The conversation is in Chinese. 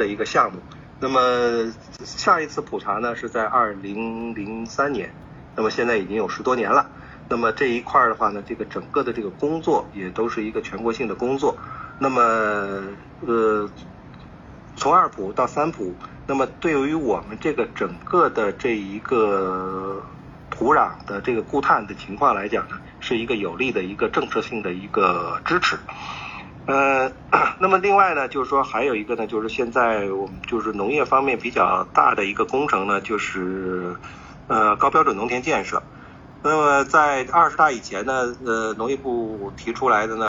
的一个项目。那么上一次普查呢是在二零零三年，那么现在已经有十多年了。那么这一块的话呢，这个整个的这个工作也都是一个全国性的工作。那么呃，从二普到三普，那么对于我们这个整个的这一个土壤的这个固碳的情况来讲呢，是一个有利的一个政策性的一个支持。呃，那么另外呢，就是说还有一个呢，就是现在我们就是农业方面比较大的一个工程呢，就是呃高标准农田建设。那么在二十大以前呢，呃，农业部提出来的呢。